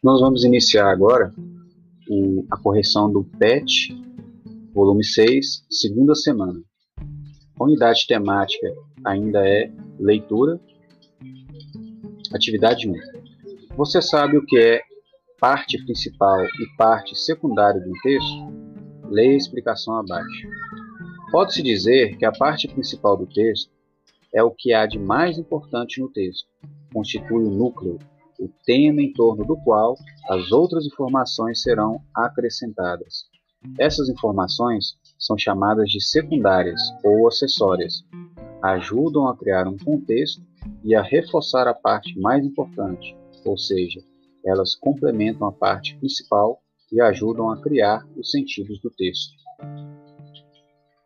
Nós vamos iniciar agora o, a correção do PET, volume 6, segunda semana. A unidade temática ainda é leitura. Atividade 1. Você sabe o que é parte principal e parte secundária de um texto? Leia a explicação abaixo. Pode-se dizer que a parte principal do texto é o que há de mais importante no texto, constitui o núcleo, o tema em torno do qual as outras informações serão acrescentadas. Essas informações são chamadas de secundárias ou acessórias. Ajudam a criar um contexto e a reforçar a parte mais importante, ou seja, elas complementam a parte principal e ajudam a criar os sentidos do texto.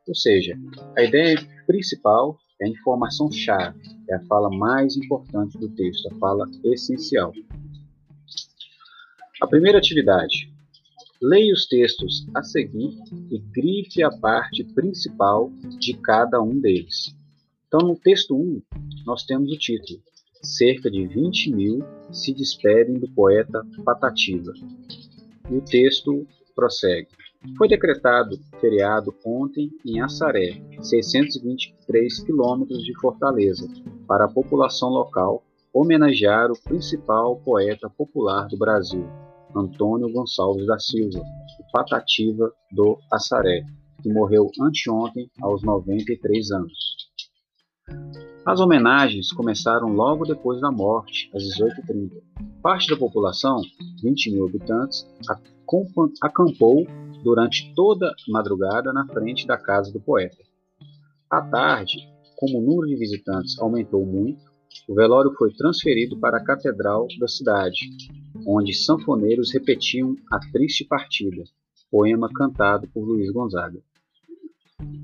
Ou seja, a ideia principal é a informação-chave, é a fala mais importante do texto, a fala essencial. A primeira atividade. Leia os textos a seguir e grife a parte principal de cada um deles. Então, no texto 1, nós temos o título: Cerca de 20 mil se despedem do poeta Patativa. E o texto prossegue. Foi decretado feriado ontem em Assaré, 623 quilômetros de Fortaleza, para a população local homenagear o principal poeta popular do Brasil, Antônio Gonçalves da Silva, o Patativa do Assaré, que morreu anteontem aos 93 anos. As homenagens começaram logo depois da morte, às 18h30. Parte da população, 20 mil habitantes, acampou durante toda a madrugada na frente da casa do poeta. À tarde, como o número de visitantes aumentou muito, o velório foi transferido para a catedral da cidade, onde sanfoneiros repetiam A Triste Partida, poema cantado por Luiz Gonzaga.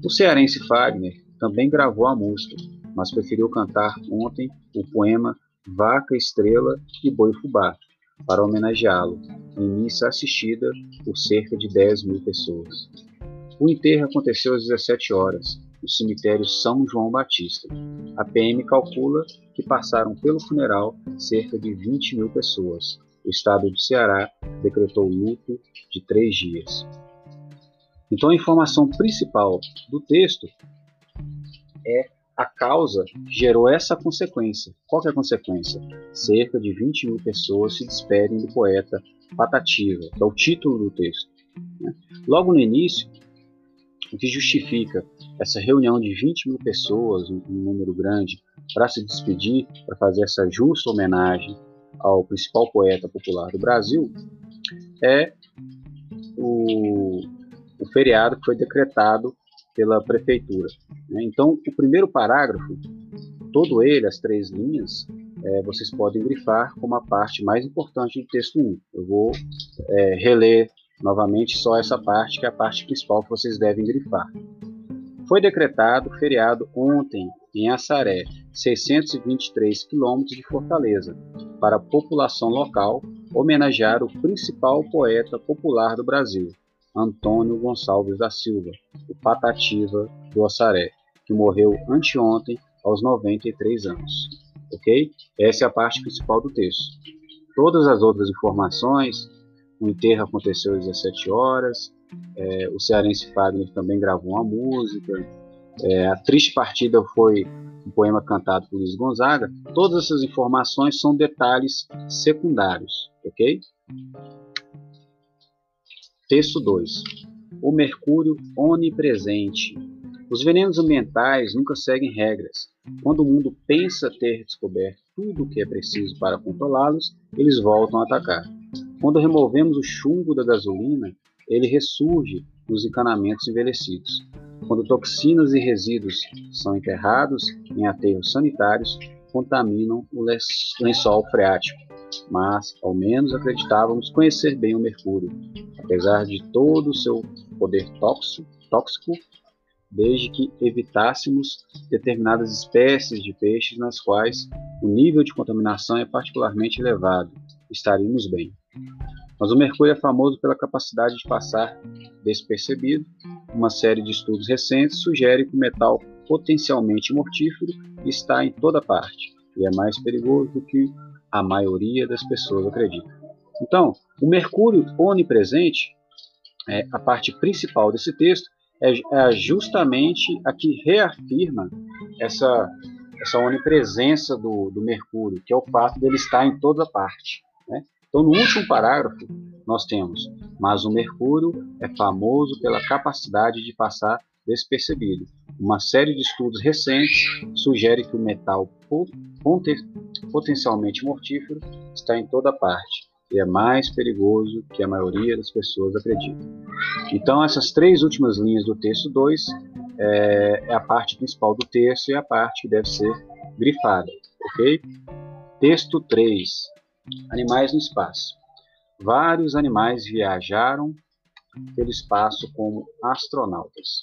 O cearense Fagner também gravou a música, mas preferiu cantar ontem o poema Vaca, Estrela e Boi Fubá, para homenageá-lo, em missa assistida por cerca de 10 mil pessoas. O enterro aconteceu às 17 horas, no cemitério São João Batista. A PM calcula que passaram pelo funeral cerca de 20 mil pessoas. O estado do Ceará decretou luto de três dias. Então, a informação principal do texto é a causa gerou essa consequência. Qual é a consequência? Cerca de 20 mil pessoas se despedem do poeta Patativa, que é o título do texto. Né? Logo no início, o que justifica essa reunião de 20 mil pessoas, um, número grande, para se despedir, para fazer essa justa homenagem ao principal poeta popular do Brasil, é o, o feriado que foi decretado pela prefeitura. Né? Então, o primeiro parágrafo, todo ele, as três linhas, é, vocês podem grifar como a parte mais importante do texto 1. Eu vou é, reler novamente só essa parte, que é a parte principal que vocês devem grifar. Foi decretado feriado ontem em Assaré, 623 quilômetros de Fortaleza, para a população local homenagear o principal poeta popular do Brasil, Antônio Gonçalves da Silva, o Patativa do Assaré, que morreu anteontem aos 93 anos. Ok? Essa é a parte principal do texto. Todas as outras informações, o enterro aconteceu às 17 horas, é, o cearense Fagner também gravou uma música, é, a triste partida foi um poema cantado por Luiz Gonzaga. Todas essas informações são detalhes secundários, ok? Texto 2. O mercúrio onipresente. Os venenos ambientais nunca seguem regras. Quando o mundo pensa ter descoberto tudo o que é preciso para controlá-los, eles voltam a atacar. Quando removemos o chumbo da gasolina, ele ressurge nos encanamentos envelhecidos. Quando toxinas e resíduos são enterrados em aterros sanitários, contaminam o lençol freático mas ao menos acreditávamos conhecer bem o mercúrio, apesar de todo o seu poder tóxico, tóxico desde que evitássemos determinadas espécies de peixes nas quais o nível de contaminação é particularmente elevado, estaríamos bem. Mas o mercúrio é famoso pela capacidade de passar despercebido. Uma série de estudos recentes sugere que o metal potencialmente mortífero está em toda parte e é mais perigoso do que a maioria das pessoas acredita. Então, o Mercúrio onipresente, é, a parte principal desse texto, é, é justamente a que reafirma essa, essa onipresença do, do Mercúrio, que é o fato dele estar em toda parte. Né? Então, no último parágrafo, nós temos: Mas o Mercúrio é famoso pela capacidade de passar despercebido. Uma série de estudos recentes sugere que o metal potencialmente mortífero está em toda parte e é mais perigoso que a maioria das pessoas acredita. Então, essas três últimas linhas do texto 2 é, é, a parte principal do texto e a parte que deve ser grifada, ok? Texto 3. Animais no espaço. Vários animais viajaram pelo espaço como astronautas.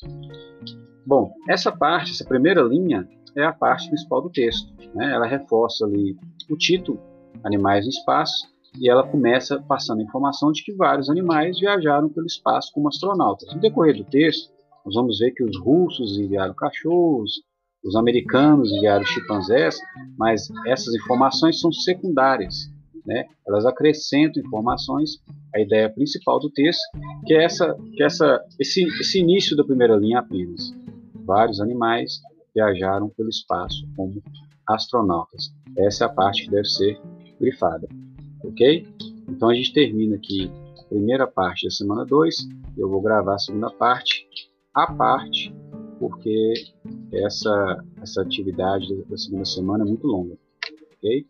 Bom, essa parte, essa primeira linha, é a parte principal do texto. Né? Ela reforça ali o título, Animais no Espaço, e ela começa passando a informação de que vários animais viajaram pelo espaço como astronautas. No decorrer do texto, nós vamos ver que os russos enviaram cachorros, os americanos enviaram chimpanzés, mas essas informações são secundárias. Né? Elas acrescentam informações à ideia principal do texto, que é, essa, que é essa, esse, esse início da primeira linha apenas. Vários animais viajaram pelo espaço como astronautas. Essa é a parte que deve ser grifada. Ok? Então a gente termina aqui a primeira parte da semana 2. Eu vou gravar a segunda parte, a parte, porque essa, essa atividade da segunda semana é muito longa. Ok?